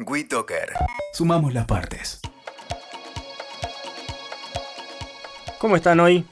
WeToker. Sumamos las partes. ¿Cómo están hoy?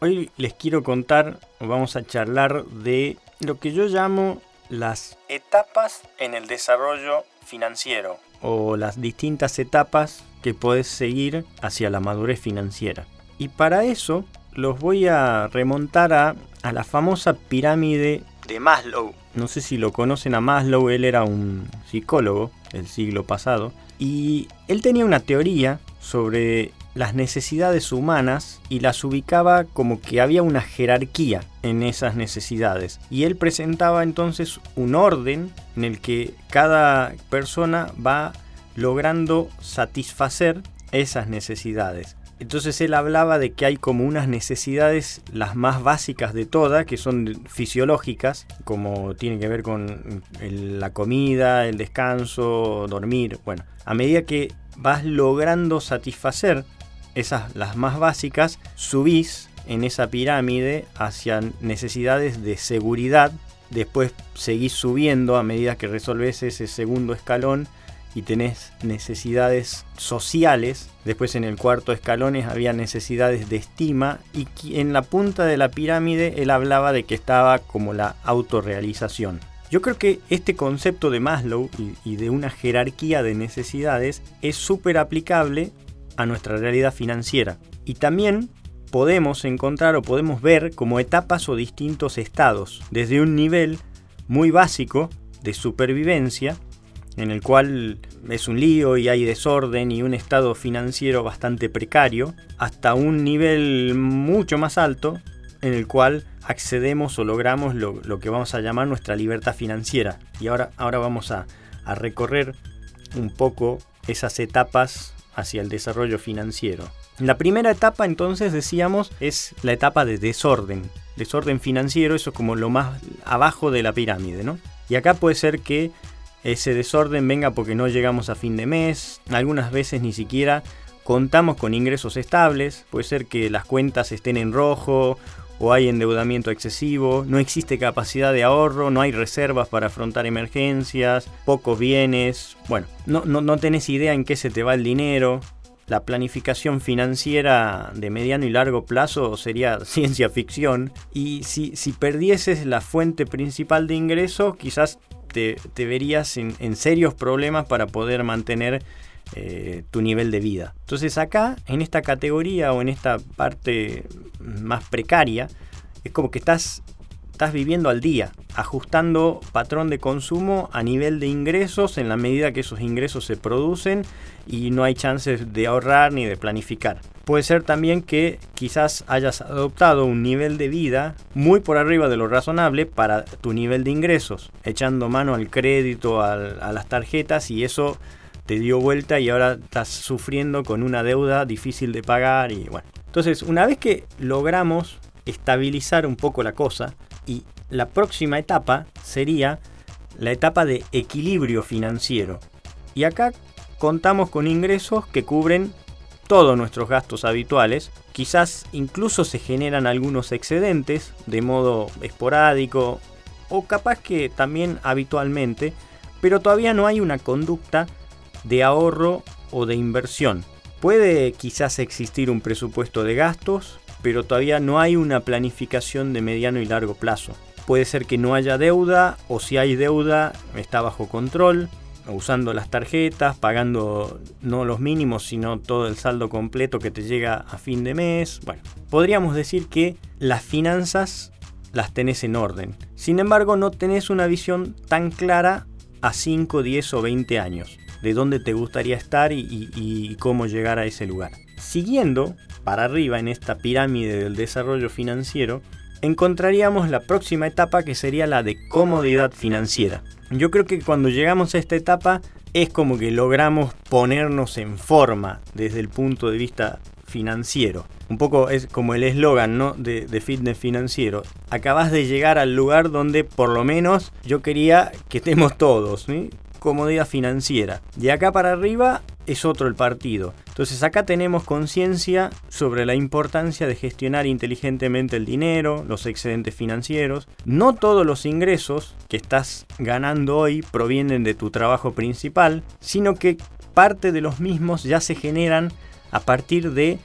Hoy les quiero contar, vamos a charlar de lo que yo llamo las etapas en el desarrollo financiero o las distintas etapas que puedes seguir hacia la madurez financiera. Y para eso los voy a remontar a, a la famosa pirámide de Maslow. No sé si lo conocen a Maslow, él era un psicólogo del siglo pasado y él tenía una teoría sobre las necesidades humanas y las ubicaba como que había una jerarquía en esas necesidades. Y él presentaba entonces un orden en el que cada persona va logrando satisfacer esas necesidades. Entonces él hablaba de que hay como unas necesidades, las más básicas de todas, que son fisiológicas, como tienen que ver con la comida, el descanso, dormir. Bueno, a medida que vas logrando satisfacer esas, las más básicas, subís en esa pirámide hacia necesidades de seguridad. Después seguís subiendo a medida que resolves ese segundo escalón y tenés necesidades sociales. Después en el cuarto escalón había necesidades de estima y en la punta de la pirámide él hablaba de que estaba como la autorrealización. Yo creo que este concepto de Maslow y, de una jerarquía de necesidades es súper aplicable a nuestra realidad financiera. Y también podemos encontrar o podemos ver como etapas o distintos estados, desde un nivel muy básico de supervivencia en el cual es un lío y hay desorden y un estado financiero bastante precario, hasta un nivel mucho más alto en el cual accedemos o logramos lo, que vamos a llamar nuestra libertad financiera. Y ahora, ahora vamos a, a recorrer un poco esas etapas hacia el desarrollo financiero. La primera etapa entonces decíamos es la etapa de desorden. Desorden financiero, eso es como lo más abajo de la pirámide, ¿no? Y acá puede ser que ese desorden venga porque no llegamos a fin de mes, algunas veces ni siquiera contamos con ingresos estables, puede ser que las cuentas estén en rojo o hay endeudamiento excesivo, no existe capacidad de ahorro, no hay reservas para afrontar emergencias, pocos bienes, bueno, no, no, tenés idea en qué se te va el dinero, la planificación financiera de mediano y largo plazo sería ciencia ficción. Y si, si perdieses la fuente principal de ingreso, quizás te, verías en, serios problemas para poder mantener eh, tu nivel de vida. Entonces acá, en esta categoría o en esta parte más precaria, es como que estás, estás viviendo al día, ajustando patrón de consumo a nivel de ingresos en la medida que esos ingresos se producen y no hay chances de ahorrar ni de planificar. Puede ser también que quizás hayas adoptado un nivel de vida muy por arriba de lo razonable para tu nivel de ingresos, echando mano al crédito, a las tarjetas y eso te dio vuelta y ahora estás sufriendo con una deuda difícil de pagar y bueno. Entonces, una vez que logramos estabilizar un poco la cosa y la próxima etapa sería la etapa de equilibrio financiero. Y acá contamos con ingresos que cubren todos nuestros gastos habituales, quizás incluso se generan algunos excedentes de modo esporádico o capaz que también habitualmente, pero todavía no hay una conducta de ahorro o de inversión. Puede quizás existir un presupuesto de gastos, pero todavía no hay una planificación de mediano y largo plazo. Puede ser que no haya deuda o si hay deuda está bajo control usando las tarjetas, pagando no los mínimos, sino todo el saldo completo que te llega a fin de mes. Bueno, podríamos decir que las finanzas las tenés en orden. Sin embargo, no tenés una visión tan clara a 5, 10 o 20 años de dónde te gustaría estar y, y cómo llegar a ese lugar. Siguiendo para arriba en esta pirámide del desarrollo financiero, encontraríamos la próxima etapa que sería la de comodidad financiera. Yo creo que cuando llegamos a esta etapa es como que logramos ponernos en forma desde el punto de vista financiero. Un poco es como el eslogan ¿no? de, fitness financiero. Acabas de llegar al lugar donde por lo menos yo quería que estemos todos. comodidad financiera. De acá para arriba es otro el partido. Entonces acá tenemos conciencia sobre la importancia de gestionar inteligentemente el dinero, los excedentes financieros. No todos los ingresos que estás ganando hoy provienen de tu trabajo principal, sino que parte de los mismos ya se generan a partir de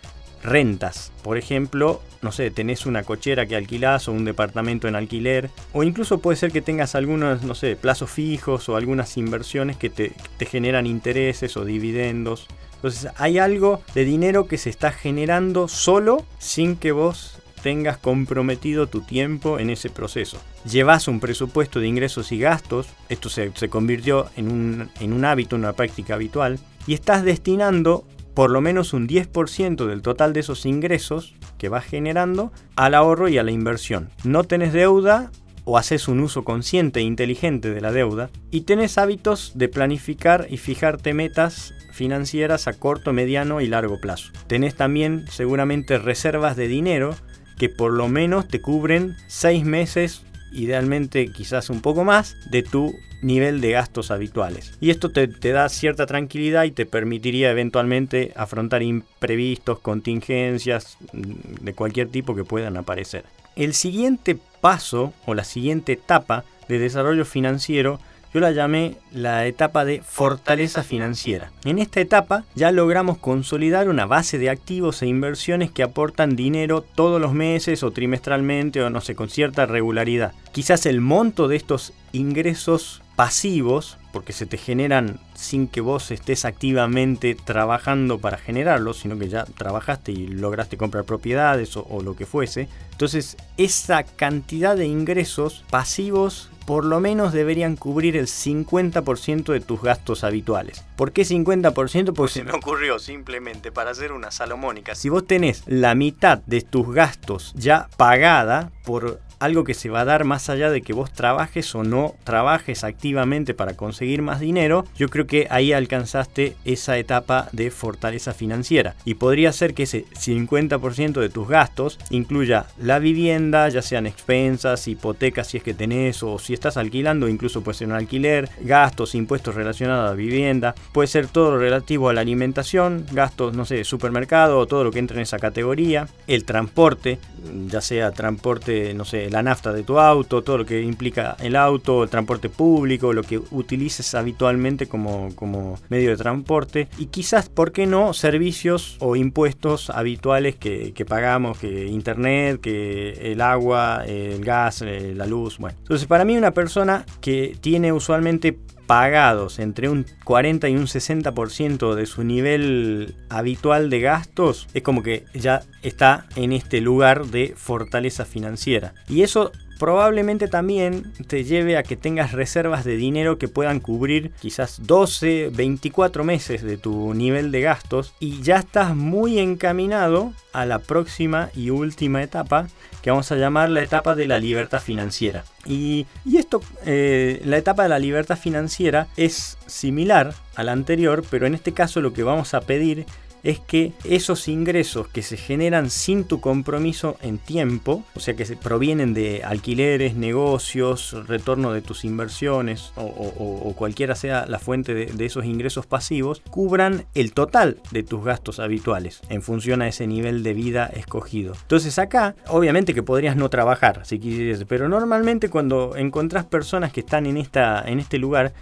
rentas. Por ejemplo, no sé, tenés una cochera que alquilás o un departamento en alquiler, o incluso puede ser que tengas algunos, no sé, plazos fijos o algunas inversiones que te, te generan intereses o dividendos. Entonces hay algo de dinero que se está generando solo sin que vos tengas comprometido tu tiempo en ese proceso. Llevas un presupuesto de ingresos y gastos, esto se, se convirtió en un, en un hábito, una práctica habitual, y estás destinando por lo menos un 10% del total de esos ingresos que vas generando al ahorro y a la inversión. No tenés deuda o haces un uso consciente e inteligente de la deuda y tenés hábitos de planificar y fijarte metas financieras a corto, mediano y largo plazo. Tenés también seguramente reservas de dinero que por lo menos te cubren 6 meses idealmente quizás un poco más, de tu nivel de gastos habituales. Y esto te, da cierta tranquilidad y te permitiría eventualmente afrontar imprevistos, contingencias mm, de cualquier tipo que puedan aparecer. El siguiente paso o la siguiente etapa de desarrollo financiero yo la llamé la etapa de fortaleza financiera. En esta etapa ya logramos consolidar una base de activos e inversiones que aportan dinero todos los meses o trimestralmente o no sé, con cierta regularidad. Quizás el monto de estos ingresos pasivos, porque se te generan sin que vos estés activamente trabajando para generarlos, sino que ya trabajaste y lograste comprar propiedades o, o lo que fuese. Entonces, esa cantidad de ingresos pasivos por lo menos deberían cubrir el 50% de tus gastos habituales. ¿Por qué 50%? Porque se me ocurrió simplemente para hacer una salomónica. Si vos tenés la mitad de tus gastos ya pagada por algo que se va a dar más allá de que vos trabajes o no trabajes activamente para conseguir más dinero, yo creo que ahí alcanzaste esa etapa de fortaleza financiera. Y podría ser que ese 50% de tus gastos incluya la vivienda, ya sean expensas, hipotecas si es que tenés o si estás alquilando, incluso puede ser un alquiler, gastos, impuestos relacionados a la vivienda, puede ser todo lo relativo a la alimentación, gastos, no sé, supermercado o todo lo que entra en esa categoría, el transporte, ya sea transporte, no sé, la nafta de tu auto, todo lo que implica el auto, el transporte público, lo que utilices habitualmente como, como medio de transporte y quizás, ¿por qué no?, servicios o impuestos habituales que, que pagamos, que internet, que el agua, el gas, eh, la luz, bueno. Entonces, para mí una persona que tiene usualmente pagados entre un 40 y un 60% de su nivel habitual de gastos, es como que ya está en este lugar de fortaleza financiera. Y eso probablemente también te lleve a que tengas reservas de dinero que puedan cubrir quizás 12, 24 meses de tu nivel de gastos y ya estás muy encaminado a la próxima y última etapa que vamos a llamar la etapa de la libertad financiera. Y, esto, eh, la etapa de la libertad financiera es similar a la anterior, pero en este caso lo que vamos a pedir es que esos ingresos que se generan sin tu compromiso en tiempo, o sea que provienen de alquileres, negocios, retorno de tus inversiones o, cualquiera sea la fuente de, esos ingresos pasivos, cubran el total de tus gastos habituales en función a ese nivel de vida escogido. Entonces acá, obviamente que podrías no trabajar si quisieras, pero normalmente cuando encontrás personas que están en, esta, en este lugar,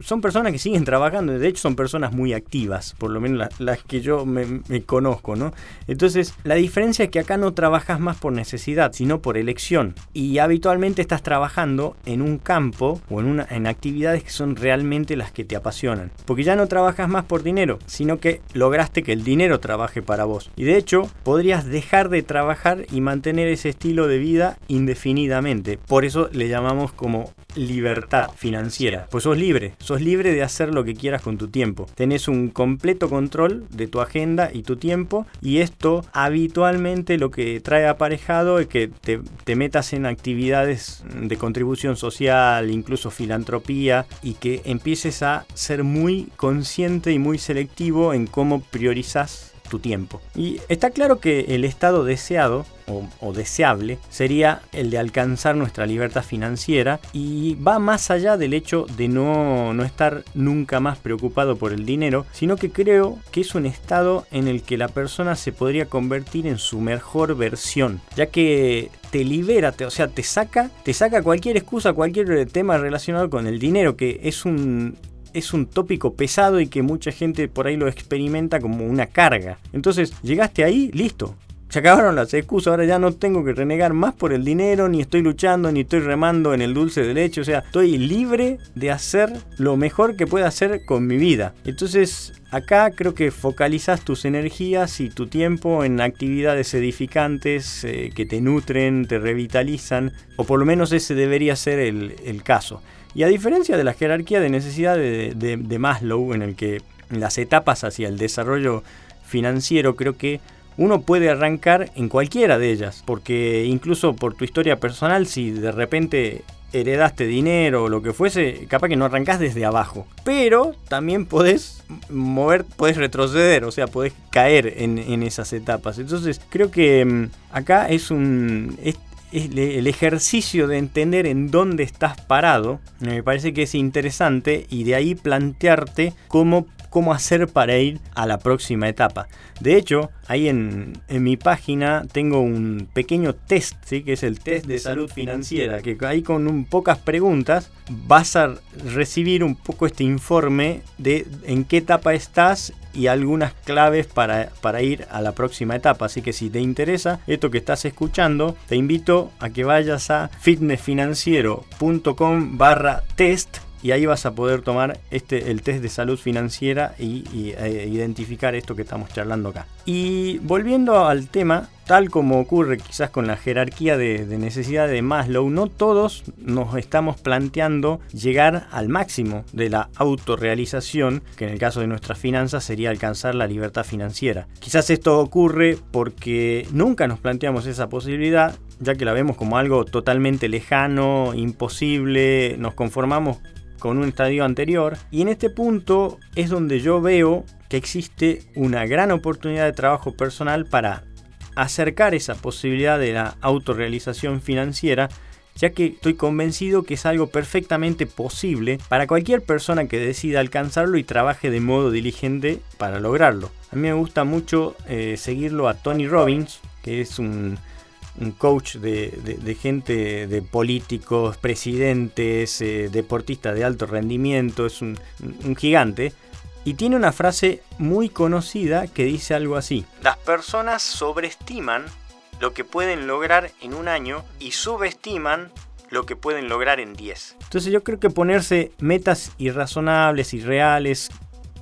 son personas que siguen trabajando, de hecho son personas muy activas, por lo menos las que yo me, conozco, ¿no? Entonces, la diferencia es que acá no trabajas más por necesidad, sino por elección. Y habitualmente estás trabajando en un campo o en, una, en actividades que son realmente las que te apasionan. Porque ya no trabajas más por dinero, sino que lograste que el dinero trabaje para vos. Y de hecho, podrías dejar de trabajar y mantener ese estilo de vida indefinidamente. Por eso le llamamos como libertad financiera. Pues sos libre, sos libre de hacer lo que quieras con tu tiempo. Tenés un completo control de tu agenda y tu tiempo y esto habitualmente lo que trae aparejado es que te, te metas en actividades de contribución social, incluso filantropía y que empieces a ser muy consciente y muy selectivo en cómo priorizas tu tiempo. Y está claro que el estado deseado o, deseable sería el de alcanzar nuestra libertad financiera y va más allá del hecho de no, no estar nunca más preocupado por el dinero, sino que creo que es un estado en el que la persona se podría convertir en su mejor versión, ya que te libera, o sea, te saca, te saca cualquier excusa, cualquier tema relacionado con el dinero, que es un es un tópico pesado y que mucha gente por ahí lo experimenta como una carga. Entonces, llegaste ahí, listo. Se acabaron las excusas, ahora ya no tengo que renegar más por el dinero, ni estoy luchando, ni estoy remando en el dulce de leche, o sea, estoy libre de hacer lo mejor que pueda hacer con mi vida. Entonces, acá creo que focalizas tus energías y tu tiempo en actividades edificantes eh, que te nutren, te revitalizan, o por lo menos ese debería ser el caso. Y a diferencia de la jerarquía de necesidad de, Maslow, en el que las etapas hacia el desarrollo financiero creo que uno puede arrancar en cualquiera de ellas, porque incluso por tu historia personal, si de repente heredaste dinero o lo que fuese, capaz que no arrancás desde abajo. Pero también podés mover, podés retroceder, o sea, podés caer en, en esas etapas. Entonces, creo que mm, acá es un el ejercicio de entender en dónde estás parado, me parece que es interesante y de ahí plantearte cómo, cómo hacer para ir a la próxima etapa. De hecho, ahí en, mi página tengo un pequeño test, ¿sí? que es el test de salud financiera, que ahí con un, pocas preguntas vas a recibir un poco este informe de en qué etapa estás y algunas claves para, para, ir a la próxima etapa. Así que si te interesa esto que estás escuchando, te invito a que vayas a fitnessfinanciero.com barra test y ahí vas a poder tomar este, el test de salud financiera y, e identificar esto que estamos charlando acá. Y volviendo al tema, tal como ocurre quizás con la jerarquía de, de necesidad de Maslow, no todos nos estamos planteando llegar al máximo de la autorrealización, que en el caso de nuestras finanzas sería alcanzar la libertad financiera. Quizás esto ocurre porque nunca nos planteamos esa posibilidad ya que la vemos como algo totalmente lejano, imposible, nos conformamos con un estadio anterior. Y en este punto es donde yo veo que existe una gran oportunidad de trabajo personal para acercar esa posibilidad de la autorrealización financiera ya que estoy convencido que es algo perfectamente posible para cualquier persona que decida alcanzarlo y trabaje de modo diligente para lograrlo. A mí me gusta mucho eh, seguirlo a Tony Robbins, que es un un coach de, gente, de políticos, presidentes, eh, deportistas de alto rendimiento, es un, un gigante. Y tiene una frase muy conocida que dice algo así. Las personas sobreestiman lo que pueden lograr en un año y subestiman lo que pueden lograr en 10. Entonces yo creo que ponerse metas irrazonables, y reales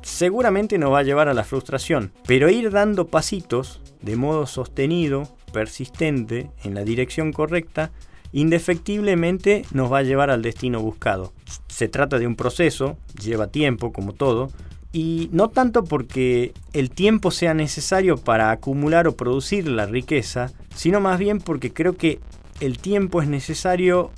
seguramente nos va a llevar a la frustración. Pero ir dando pasitos de modo sostenido persistente en la dirección correcta, indefectiblemente nos va a llevar al destino buscado. Se trata de un proceso, lleva tiempo como todo, y no tanto porque el tiempo sea necesario para acumular o producir la riqueza, sino más bien porque creo que el tiempo es necesario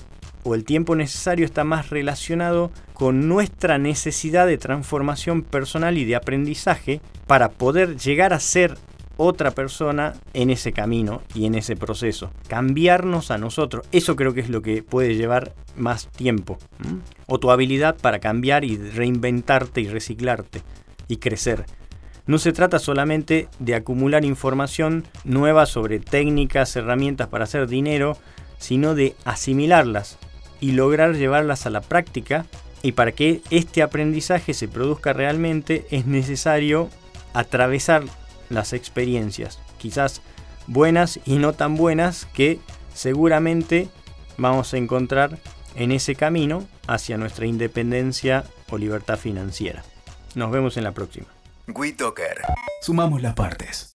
o el tiempo necesario está más relacionado con nuestra necesidad de transformación personal y de aprendizaje para poder llegar a ser otra persona en ese camino y en ese proceso. Cambiarnos a nosotros. Eso creo que es lo que puede llevar más tiempo. O tu habilidad para cambiar y reinventarte y reciclarte y crecer. No se trata solamente de acumular información nueva sobre técnicas, herramientas para hacer dinero, sino de asimilarlas y lograr llevarlas a la práctica. Y para que este aprendizaje se produzca realmente es necesario atravesar las experiencias, quizás buenas y no tan buenas, que seguramente vamos a encontrar en ese camino hacia nuestra independencia o libertad financiera. Nos vemos en la próxima. WeToker. Sumamos las partes.